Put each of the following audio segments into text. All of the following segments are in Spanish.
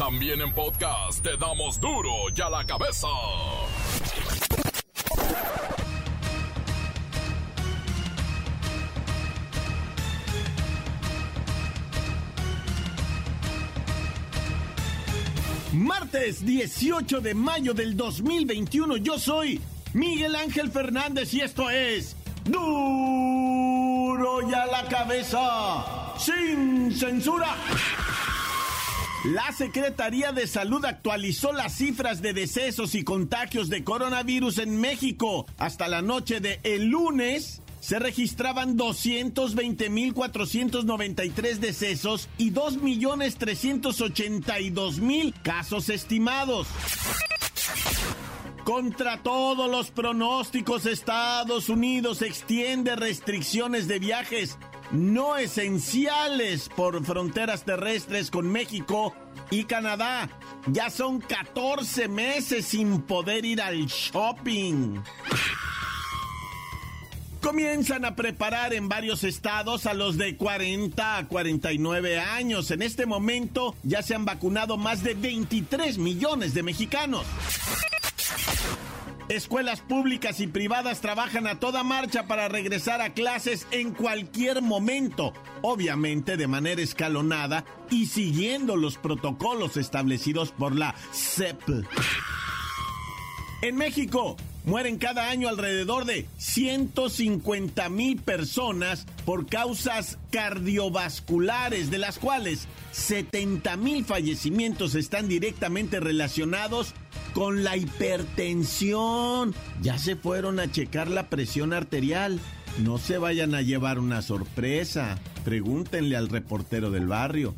También en podcast te damos duro y a la cabeza. Martes 18 de mayo del 2021, yo soy Miguel Ángel Fernández y esto es duro y a la cabeza, sin censura. La Secretaría de Salud actualizó las cifras de decesos y contagios de coronavirus en México. Hasta la noche de el lunes se registraban 220.493 decesos y 2.382.000 casos estimados. Contra todos los pronósticos, Estados Unidos extiende restricciones de viajes no esenciales por fronteras terrestres con México y Canadá. Ya son 14 meses sin poder ir al shopping. Comienzan a preparar en varios estados a los de 40 a 49 años. En este momento ya se han vacunado más de 23 millones de mexicanos. Escuelas públicas y privadas trabajan a toda marcha para regresar a clases en cualquier momento, obviamente de manera escalonada y siguiendo los protocolos establecidos por la CEP. En México, mueren cada año alrededor de 150 mil personas por causas cardiovasculares, de las cuales 70 mil fallecimientos están directamente relacionados con la hipertensión. Ya se fueron a checar la presión arterial. No se vayan a llevar una sorpresa. Pregúntenle al reportero del barrio.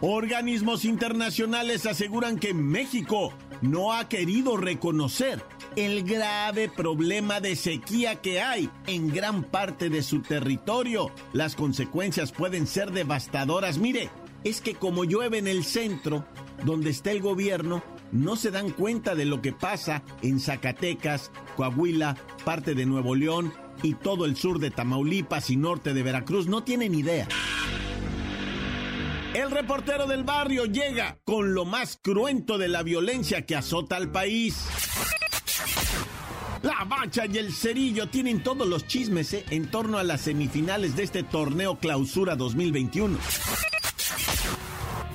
Organismos internacionales aseguran que México no ha querido reconocer el grave problema de sequía que hay en gran parte de su territorio. Las consecuencias pueden ser devastadoras. Mire, es que como llueve en el centro, donde está el gobierno, no se dan cuenta de lo que pasa en Zacatecas, Coahuila, parte de Nuevo León y todo el sur de Tamaulipas y norte de Veracruz. No tienen idea. El reportero del barrio llega con lo más cruento de la violencia que azota al país. La Bacha y el Cerillo tienen todos los chismes ¿eh? en torno a las semifinales de este torneo Clausura 2021.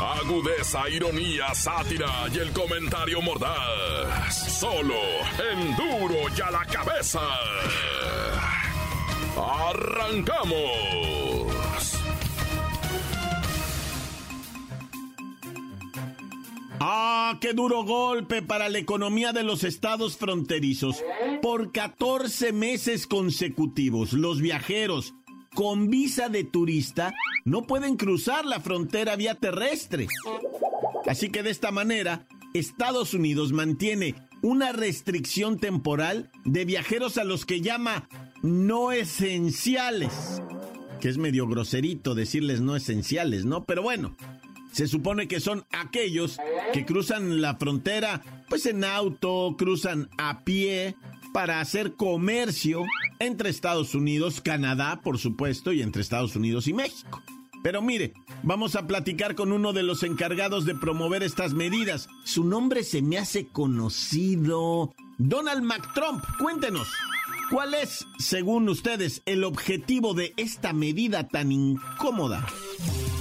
Agudeza, ironía, sátira y el comentario mordaz. Solo en duro y a la cabeza. ¡Arrancamos! ¡Ah, qué duro golpe para la economía de los estados fronterizos! Por 14 meses consecutivos, los viajeros con visa de turista no pueden cruzar la frontera vía terrestre. Así que de esta manera, Estados Unidos mantiene una restricción temporal de viajeros a los que llama no esenciales. Que es medio groserito decirles no esenciales, ¿no? Pero bueno, se supone que son aquellos que cruzan la frontera pues en auto, cruzan a pie para hacer comercio entre Estados Unidos, Canadá, por supuesto, y entre Estados Unidos y México. Pero mire, vamos a platicar con uno de los encargados de promover estas medidas. Su nombre se me hace conocido. Donald McTrump, cuéntenos. ¿Cuál es, según ustedes, el objetivo de esta medida tan incómoda?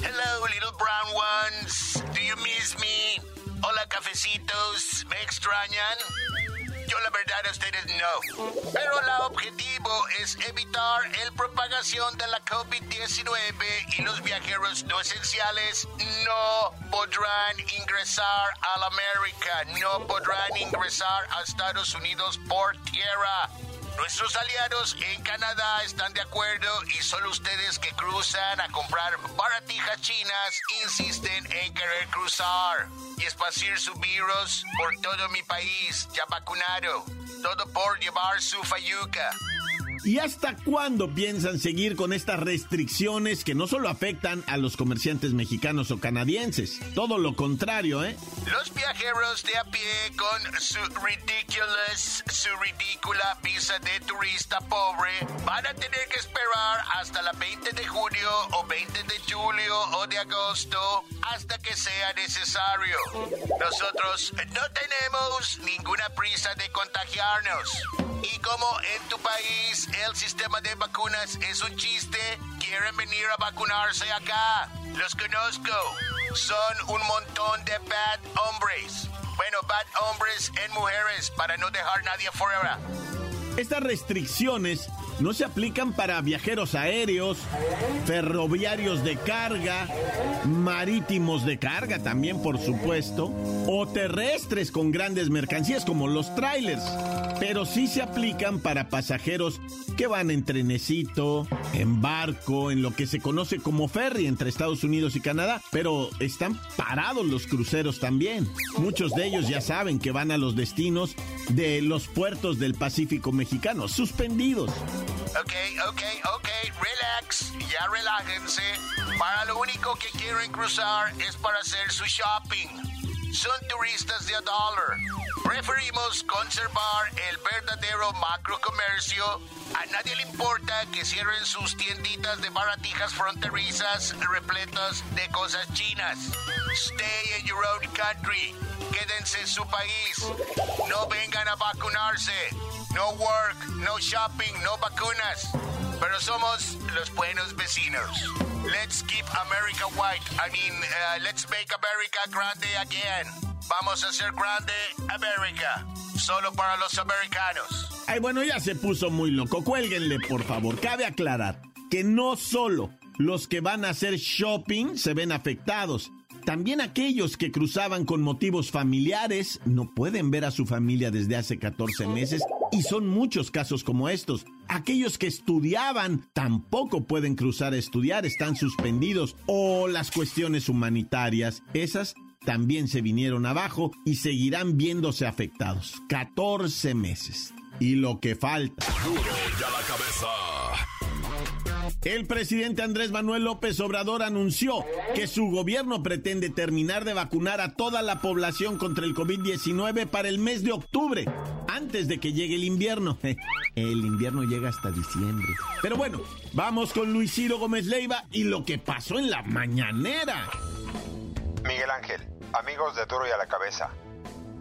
Hello, little brown ones. Do you miss me? Hola, cafecitos. ¿Me extrañan? Yo la verdad a ustedes no. Pero el objetivo es evitar el propagación de la COVID-19 y los viajeros no esenciales no podrán ingresar a la América, no podrán ingresar a Estados Unidos por tierra. Nuestros aliados en Canadá están de acuerdo y solo ustedes que cruzan a comprar baratijas chinas insisten en querer cruzar y esparcir su virus por todo mi país ya vacunado. Todo por llevar su fayuca. ¿Y hasta cuándo piensan seguir con estas restricciones que no solo afectan a los comerciantes mexicanos o canadienses? Todo lo contrario, ¿eh? Los viajeros de a pie con su ridiculous, su ridícula visa de turista pobre van a tener que esperar hasta la 20 de junio o 20 de julio o de agosto hasta que sea necesario. Nosotros no tenemos ninguna prisa de contagiarnos. Y como en tu país el sistema de vacunas es un chiste, quieren venir a vacunarse acá. Los conozco. Son un montón de bad hombres. Bueno, bad hombres en mujeres para no dejar nadie fuera. Estas restricciones no se aplican para viajeros aéreos, ferroviarios de carga, marítimos de carga también, por supuesto, o terrestres con grandes mercancías como los trailers, pero sí se aplican para pasajeros que van en trenecito, en barco, en lo que se conoce como ferry entre Estados Unidos y Canadá, pero están parados los cruceros también. Muchos de ellos ya saben que van a los destinos de los puertos del Pacífico mexicano, suspendidos. Ok, ok, ok, relax, ya relájense. Para lo único que quieren cruzar es para hacer su shopping. Son turistas de a dólar. Preferimos conservar el verdadero macrocomercio. A nadie le importa que cierren sus tienditas de baratijas fronterizas repletas de cosas chinas. Stay in your own country. Quédense en su país. No vengan a vacunarse. No work, no shopping, no vacunas. Pero somos los buenos vecinos. Let's keep America white. I mean, uh, let's make America grande again. Vamos a hacer grande América. Solo para los americanos. Ay, bueno, ya se puso muy loco. Cuélguenle, por favor. Cabe aclarar que no solo los que van a hacer shopping se ven afectados. También aquellos que cruzaban con motivos familiares no pueden ver a su familia desde hace 14 meses y son muchos casos como estos. Aquellos que estudiaban tampoco pueden cruzar a estudiar, están suspendidos. O las cuestiones humanitarias, esas también se vinieron abajo y seguirán viéndose afectados. 14 meses. Y lo que falta. Duro ya la cabeza. El presidente Andrés Manuel López Obrador anunció que su gobierno pretende terminar de vacunar a toda la población contra el COVID-19 para el mes de octubre, antes de que llegue el invierno. El invierno llega hasta diciembre. Pero bueno, vamos con Luis Ciro Gómez Leiva y lo que pasó en la mañanera. Miguel Ángel, amigos de Duro y a la Cabeza.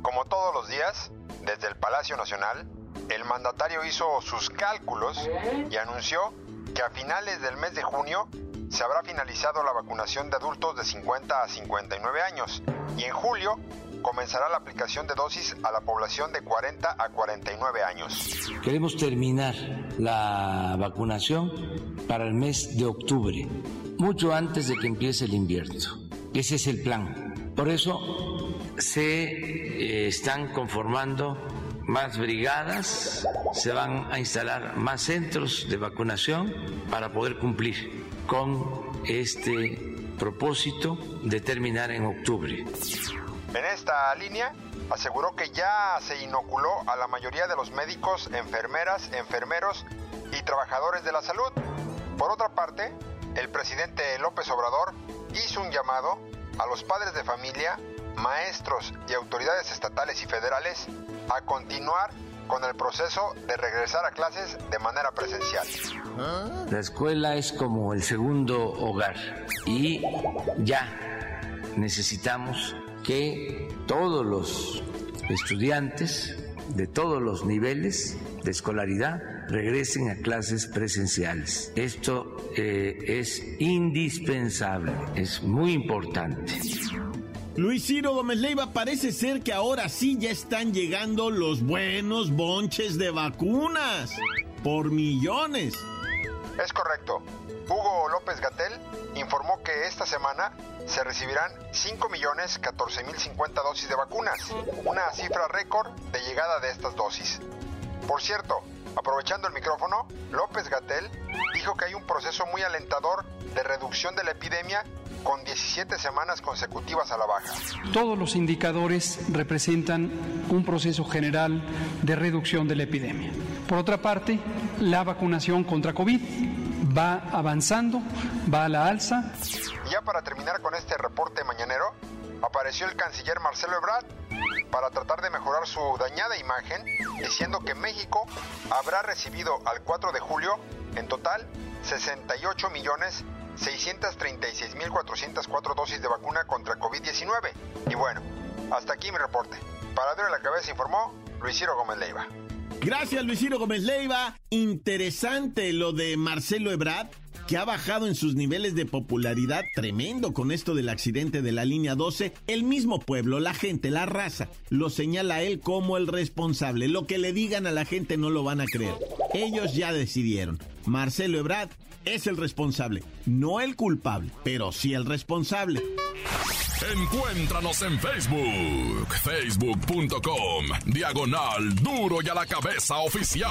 Como todos los días, desde el Palacio Nacional, el mandatario hizo sus cálculos y anunció que a finales del mes de junio se habrá finalizado la vacunación de adultos de 50 a 59 años y en julio comenzará la aplicación de dosis a la población de 40 a 49 años. Queremos terminar la vacunación para el mes de octubre, mucho antes de que empiece el invierno. Ese es el plan. Por eso se eh, están conformando más brigadas, se van a instalar más centros de vacunación para poder cumplir con este propósito de terminar en octubre. En esta línea, aseguró que ya se inoculó a la mayoría de los médicos, enfermeras, enfermeros y trabajadores de la salud. Por otra parte, el presidente López Obrador hizo un llamado a los padres de familia, maestros y autoridades estatales y federales a continuar con el proceso de regresar a clases de manera presencial. La escuela es como el segundo hogar y ya necesitamos que todos los estudiantes de todos los niveles de escolaridad regresen a clases presenciales. Esto eh, es indispensable, es muy importante. Luis Ciro Gómez Leiva, parece ser que ahora sí ya están llegando los buenos bonches de vacunas. Por millones. Es correcto. Hugo López Gatel informó que esta semana se recibirán 5.014.050 dosis de vacunas, una cifra récord de llegada de estas dosis. Por cierto, Aprovechando el micrófono, López Gatel dijo que hay un proceso muy alentador de reducción de la epidemia con 17 semanas consecutivas a la baja. Todos los indicadores representan un proceso general de reducción de la epidemia. Por otra parte, la vacunación contra COVID va avanzando, va a la alza. Ya para terminar con este reporte mañanero, apareció el canciller Marcelo Ebrard para tratar de mejorar su dañada imagen, diciendo que México habrá recibido al 4 de julio en total 68 millones 636.404 dosis de vacuna contra COVID-19. Y bueno, hasta aquí mi reporte. Para darle la cabeza informó Luis Ciro Gómez Leiva. Gracias Luis Ciro Gómez Leiva. Interesante lo de Marcelo Ebrard que ha bajado en sus niveles de popularidad tremendo con esto del accidente de la línea 12, el mismo pueblo, la gente, la raza, lo señala a él como el responsable. Lo que le digan a la gente no lo van a creer. Ellos ya decidieron. Marcelo Ebrard es el responsable, no el culpable, pero sí el responsable. Encuéntranos en Facebook, facebook.com, diagonal duro y a la cabeza oficial.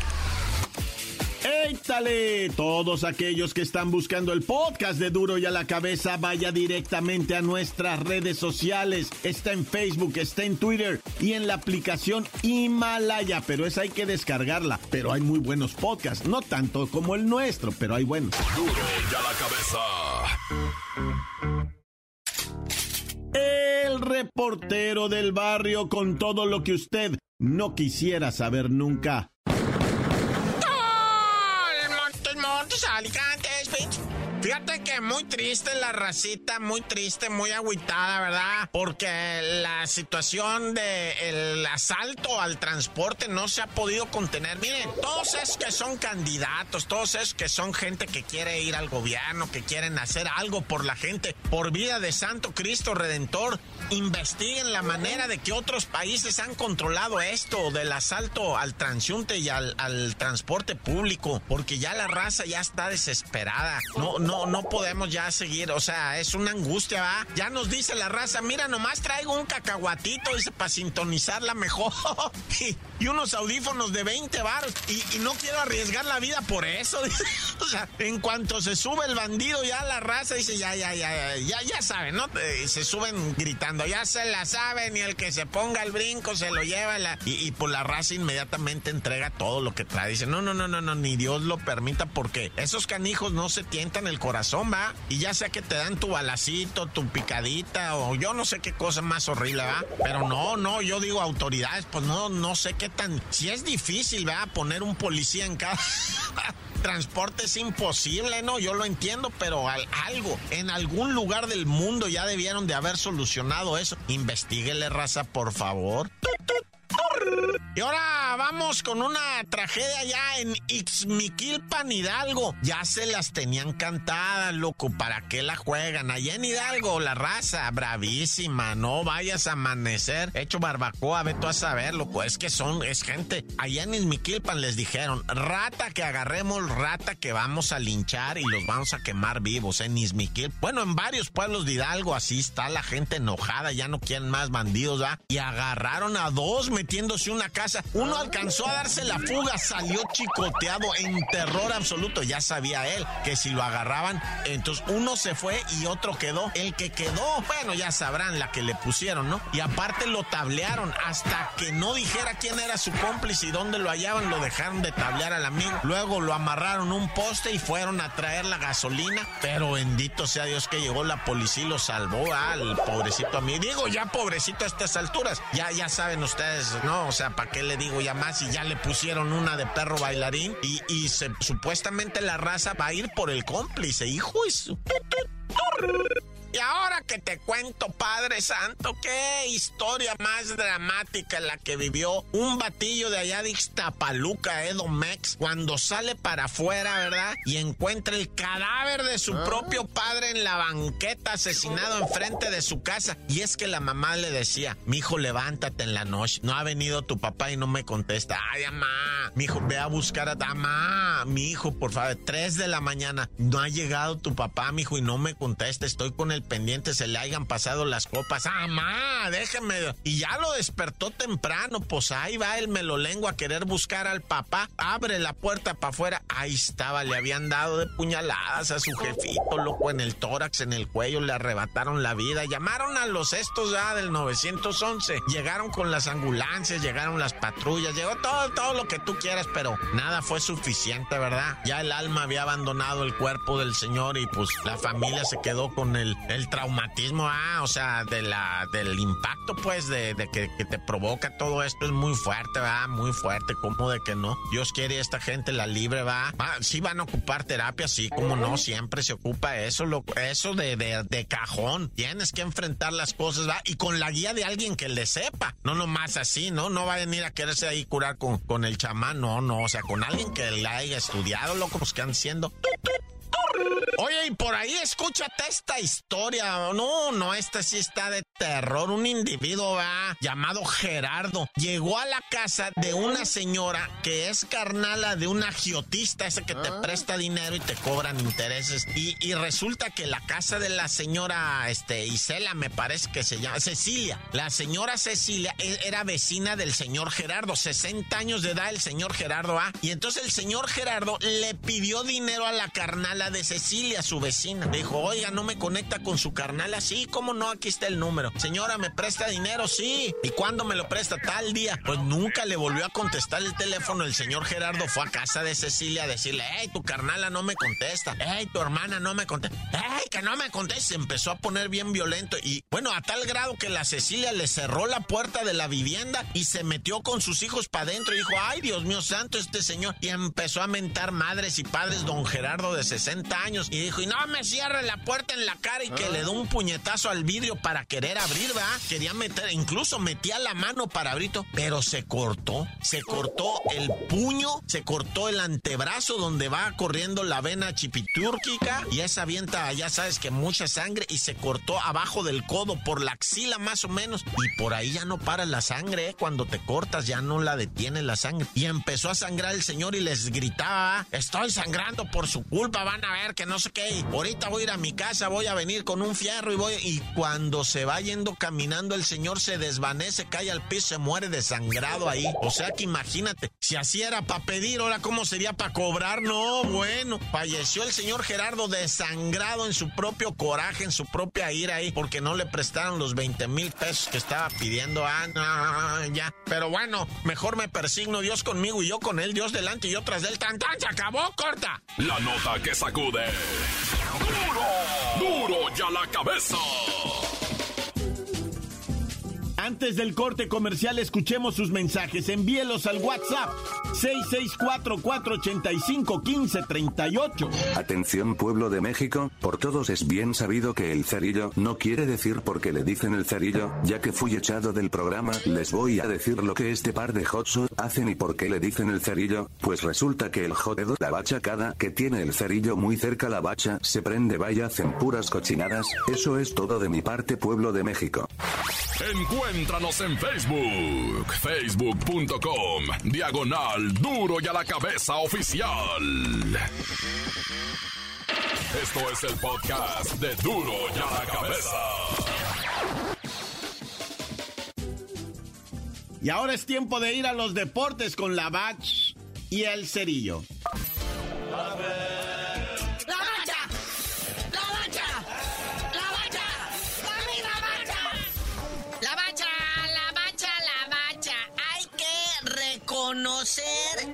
¡Éitale! Todos aquellos que están buscando el podcast de Duro y a la Cabeza, vaya directamente a nuestras redes sociales. Está en Facebook, está en Twitter y en la aplicación Himalaya, pero esa hay que descargarla. Pero hay muy buenos podcasts, no tanto como el nuestro, pero hay buenos. Duro y a la Cabeza. El reportero del barrio con todo lo que usted no quisiera saber nunca. Charlie Fíjate que muy triste la racita, muy triste, muy agüitada, ¿verdad? Porque la situación del asalto al transporte no se ha podido contener. Miren, todos esos que son candidatos, todos esos que son gente que quiere ir al gobierno, que quieren hacer algo por la gente, por vida de Santo Cristo Redentor, investiguen la manera de que otros países han controlado esto del asalto al transiunte y al, al transporte público, porque ya la raza ya está desesperada. No, no no, podemos ya seguir. O sea, es una angustia, ¿va? Ya nos dice la raza, mira, nomás traigo un cacahuatito, dice, para sintonizarla mejor. y, unos audífonos de 20 baros. Y, no quiero arriesgar la vida por eso. o sea, en cuanto se sube el bandido, ya la raza dice, ya, ya, ya, ya, ya saben, ¿no? Eh, se suben gritando, ya se la saben, y el que se ponga el brinco se lo lleva. Y, y pues la raza inmediatamente entrega todo lo que trae. Dice, no, no, no, no, no, ni Dios lo permita, porque esos canijos no se tientan el corazón, va. Y ya sea que te dan tu balacito, tu picadita, o yo no sé qué cosa más horrible, va. Pero no, no, yo digo autoridades, pues no, no sé qué tan. Si es difícil, va, poner un policía en cada. transporte es imposible, ¿no? Yo lo entiendo, pero algo, en algún lugar del mundo ya debieron de haber solucionado eso. Investíguele, raza, por favor. Y ahora vamos con una tragedia ya en Ixmiquilpan, Hidalgo. Ya se las tenían cantadas, loco. ¿Para qué la juegan? Allá en Hidalgo, la raza, bravísima. No vayas a amanecer. Hecho barbacoa, ve tú a saber, loco. Es que son, es gente. Allá en Ixmiquilpan les dijeron, rata que agarremos, rata que vamos a linchar y los vamos a quemar vivos en Izmiquil. Bueno, en varios pueblos de Hidalgo así está la gente enojada, ya no quieren más bandidos, ¿ah? Y agarraron a dos metiéndose una casa. Uno alcanzó a darse la fuga, salió chicoteado en terror absoluto. Ya sabía él que si lo agarraban, entonces uno se fue y otro quedó. El que quedó, bueno, ya sabrán la que le pusieron, ¿no? Y aparte lo tablearon hasta que no dijera quién era su cómplice y dónde lo hallaban, lo dejaron de tablear al amigo. Luego lo amarraron un poste y fueron a traer la gasolina. Pero bendito sea Dios que llegó la policía y lo salvó al pobrecito a mí. Digo, ya pobrecito a estas alturas. Ya, ya saben ustedes, ¿no? O sea, ¿para qué le digo ya más? Y ya le pusieron una de perro bailarín y, y supuestamente la raza va a ir por el cómplice, hijo. Y Y ahora que te cuento, Padre Santo, qué historia más dramática la que vivió un batillo de allá de Ixtapaluca, Edomex, cuando sale para afuera, ¿verdad? Y encuentra el cadáver de su ah. propio padre en la banqueta, asesinado enfrente de su casa. Y es que la mamá le decía, mi hijo, levántate en la noche. No ha venido tu papá y no me contesta. Ay, mamá, mi hijo, ve a buscar a mamá, mi hijo, por favor, tres de la mañana. No ha llegado tu papá, mi hijo, y no me contesta. Estoy con el pendiente, se le hayan pasado las copas. Ah, mamá, déjeme. Y ya lo despertó temprano, pues ahí va el melolengo a querer buscar al papá. Abre la puerta para afuera. Ahí estaba, le habían dado de puñaladas a su jefito, loco, en el tórax, en el cuello, le arrebataron la vida. Llamaron a los estos ya del 911. Llegaron con las ambulancias, llegaron las patrullas, llegó todo, todo lo que tú quieras, pero nada fue suficiente, ¿verdad? Ya el alma había abandonado el cuerpo del señor y pues la familia se quedó con el, el traumatismo, ah, o sea, de la, del impacto, pues, de, que, te provoca todo esto es muy fuerte, va, muy fuerte, ¿cómo de que no? Dios quiere esta gente la libre, va. Ah, sí van a ocupar terapia, sí, como no, siempre se ocupa eso, lo, eso de, de, de cajón. Tienes que enfrentar las cosas, va, y con la guía de alguien que le sepa, no nomás así, ¿no? No va a venir a quererse ahí curar con, con el chamán, no, no, o sea, con alguien que la haya estudiado, loco, pues que han siendo Oye, y por ahí escúchate esta historia. No, no, esta sí está de terror. Un individuo va llamado Gerardo llegó a la casa de una señora que es carnala de un agiotista, ese que te ah. presta dinero y te cobran intereses. Y, resulta que la casa de la señora este, Isela, me parece que se llama Cecilia. La señora Cecilia e, era vecina del señor Gerardo, 60 años de edad el señor Gerardo A. Y entonces el señor Gerardo le pidió dinero a la carnala de Cecilia, su vecina. dijo, oiga, no me conecta con su carnal así, ¿cómo no? Aquí está el número. Señora, ¿me presta dinero? Sí. ¿Y cuándo me lo presta? Tal día. Pues nunca le volvió a contestar el teléfono. El señor Gerardo fue a casa de Cecilia a decirle, hey, tu carnala no me contesta. Hey, tu hermana no me contesta. Hey, que no me contesta. Se empezó a poner bien violento. Y bueno, a tal grado que la Cecilia le cerró la puerta de la vivienda y se metió con sus hijos para adentro y dijo, ay, Dios mío santo, este señor. Y empezó a mentar madres y padres don Gerardo de 60 años y dijo, y no me cierre la puerta en la cara y que le dio un puñetazo al vidrio para querer abrir, ¿va? Quería meter, incluso metía la mano para abrir, pero se cortó, se cortó el puño, se cortó el antebrazo donde va corriendo la vena chipitúrquica y esa avienta, ya sabes que mucha sangre y se cortó abajo del codo por la axila más o menos y por ahí ya no para la sangre, ¿eh? cuando te cortas ya no la detiene la sangre y empezó a sangrar el señor y les gritaba, estoy sangrando por su culpa, van a ver que no sé qué. ahorita voy a ir a mi casa, voy a venir con un fierro y voy. Y cuando se va yendo caminando, el señor se desvanece, cae al piso, se muere desangrado ahí. O sea que imagínate, si así era para pedir, ahora cómo sería para cobrar. No, bueno, falleció el señor Gerardo desangrado en su propio coraje, en su propia ira ahí, porque no le prestaron los 20 mil pesos que estaba pidiendo. Ah, no, ya. Pero bueno, mejor me persigno Dios conmigo y yo con él, Dios delante y yo tras del tan tan, se acabó, corta. La nota que sacó Duro, duro ya la cabeza. Antes del corte comercial, escuchemos sus mensajes. Envíelos al WhatsApp 664-485-1538. Atención, pueblo de México, por todos es bien sabido que el cerillo no quiere decir porque le dicen el cerillo, ya que fui echado del programa, les voy a decir lo que este par de hotsos hacen y por qué le dicen el cerillo, pues resulta que el jodedo, la bacha cada que tiene el cerillo muy cerca la bacha, se prende vaya hacen puras cochinadas, eso es todo de mi parte, pueblo de México. Encuéntranos en Facebook, facebook.com, diagonal duro y a la cabeza oficial. Esto es el podcast de duro y a la cabeza. Y ahora es tiempo de ir a los deportes con la Bach y el Cerillo. Conocer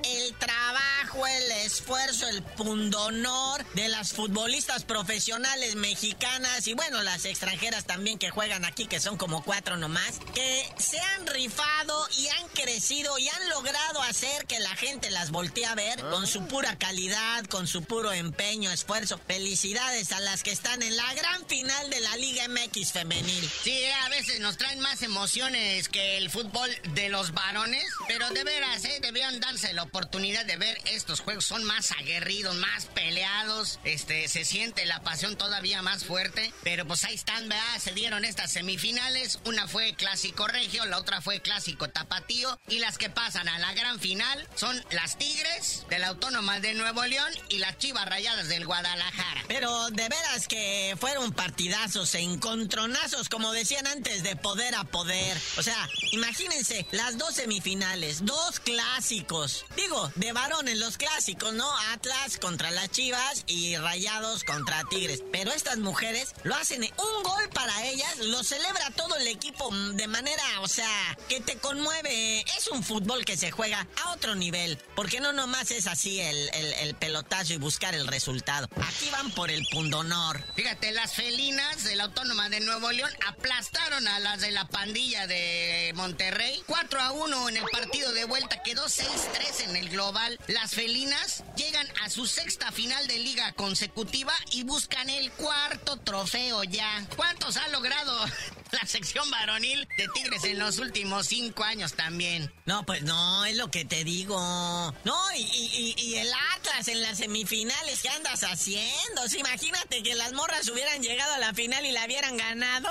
esfuerzo, el pundonor de las futbolistas profesionales mexicanas y bueno, las extranjeras también que juegan aquí, que son como cuatro nomás, que se han rifado y han crecido y han logrado hacer que la gente las voltee a ver con su pura calidad, con su puro empeño, esfuerzo. Felicidades a las que están en la gran final de la Liga MX femenil. Sí, a veces nos traen más emociones que el fútbol de los varones, pero de veras, ¿eh? debieron darse la oportunidad de ver estos juegos. Son más aguerridos, más peleados, este, se siente la pasión todavía más fuerte, pero pues ahí están, ¿verdad? Se dieron estas semifinales, una fue clásico regio, la otra fue clásico tapatío, y las que pasan a la gran final son las Tigres de la Autónoma de Nuevo León y las Chivas Rayadas del Guadalajara. Pero de veras que fueron partidazos encontronazos, como decían antes, de poder a poder. O sea, imagínense, las dos semifinales, dos clásicos. Digo, de varones los clásicos, ¿no? Atlas contra las Chivas y Rayados contra Tigres. Pero estas mujeres lo hacen un gol para ellas, lo celebra todo el equipo de manera, o sea, que te conmueve. Es un fútbol que se juega a otro nivel, porque no nomás es así el, el, pelotazo y buscar el resultado. Aquí van por el pundonor. Fíjate, las felinas de la Autónoma de Nuevo León aplastaron a las de la pandilla de Monterrey. 4 a 1 en el partido de vuelta, quedó 6-3 en el global. Las felinas llegan a su sexta final de liga consecutiva y buscan el cuarto trofeo ya. ¿Cuántos ha logrado la sección varonil de Tigres en los últimos cinco años también. No, pues no, es lo que te digo. No, y, el Atlas en las semifinales, ¿qué andas haciendo? imagínate que las morras hubieran llegado a la final y la hubieran ganado.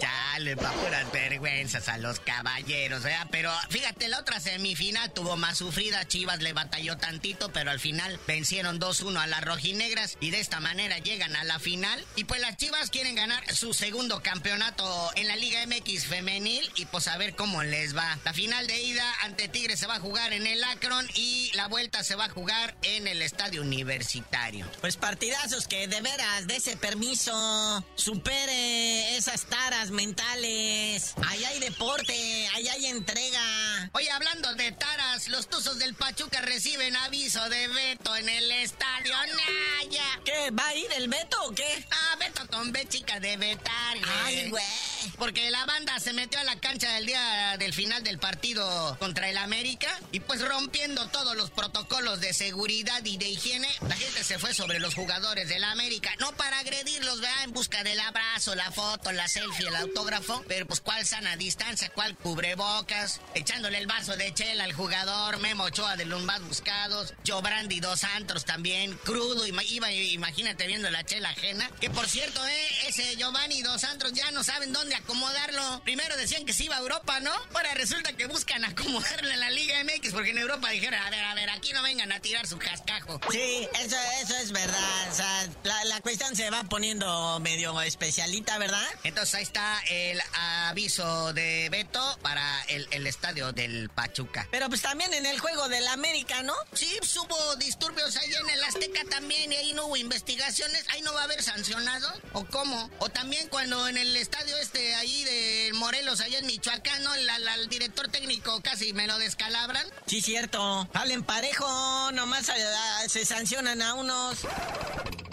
Ya le va puras vergüenzas a los caballeros, ¿verdad? Pero fíjate, la otra semifinal tuvo más sufrida. Chivas le batalló tantito, pero al final vencieron 2-1 a las rojinegras y de esta manera llegan a la final. Y pues las Chivas quieren ganar su segundo campeonato campeonato en la Liga MX femenil y pues a ver cómo les va. La final de ida ante Tigres se va a jugar en el Akron y la vuelta se va a jugar en el Estadio Universitario. Pues partidazos que de veras de ese permiso supere esas taras mentales. Ahí hay deporte, ahí hay entrega. Oye, hablando de taras, los Tuzos del Pachuca reciben aviso de veto en el Estadio Naya. ¿Qué? ¿Va a ir el veto o qué? Ah, veto con B chica de vetar. Ay, Anyway. Porque la banda se metió a la cancha del día del final del partido contra el América y pues rompiendo todos los protocolos de seguridad y de higiene, la gente se fue sobre los jugadores del América, no para agredirlos, vea, en busca del abrazo, la foto, la selfie, el autógrafo, pero pues cuál sana distancia, cuál cubrebocas, echándole el vaso de chela al jugador, Memo Ochoa de los más buscados, Jobrandi dos Santos también, crudo, iba, imagínate viendo la chela ajena, que por cierto, eh, ese Giovanni dos Santos ya no saben dónde acomodarlo. Primero decían que se iba a Europa, ¿no? Ahora resulta que buscan acomodarlo en la Liga MX porque en Europa dijeron, a ver, a ver, aquí no vengan a tirar su cascajo. Sí, eso, eso es verdad. O sea, la, cuestión se va poniendo medio especialita, ¿verdad? Entonces ahí está el aviso de Beto para el, el estadio del Pachuca. Pero pues también en el juego del América, ¿no? Sí, pues, hubo disturbios ahí en el Azteca también y ahí no hubo investigaciones. Ahí no va a haber sancionado. ¿O cómo? O también cuando en el estadio este ahí de Morelos, allá en Michoacán, ¿no? el director técnico casi me lo descalabran. Sí, cierto. Hablen parejo, nomás eh, se sancionan a unos.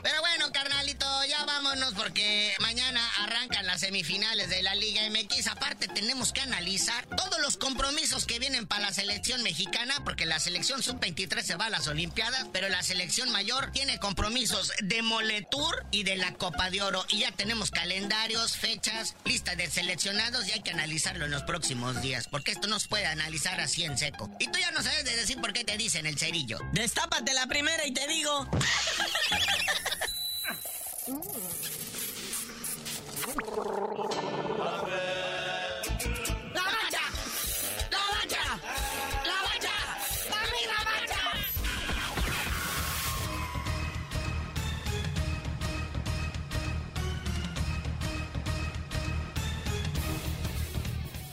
Pero bueno, carnalito, ya vámonos porque mañana arrancan las semifinales de la Liga MX. Aparte, tenemos que analizar todos los compromisos que vienen para la selección mexicana, porque la selección sub-23 se va a las Olimpiadas, pero la selección mayor tiene compromisos de Moletour y de la Copa de Oro. Y ya tenemos calendarios, fechas, lista de seleccionados y hay que analizarlo en los próximos días, porque esto no se puede analizar así en seco. Y tú ya no sabes de decir por qué te dicen el cerillo. Destápate la primera y te digo.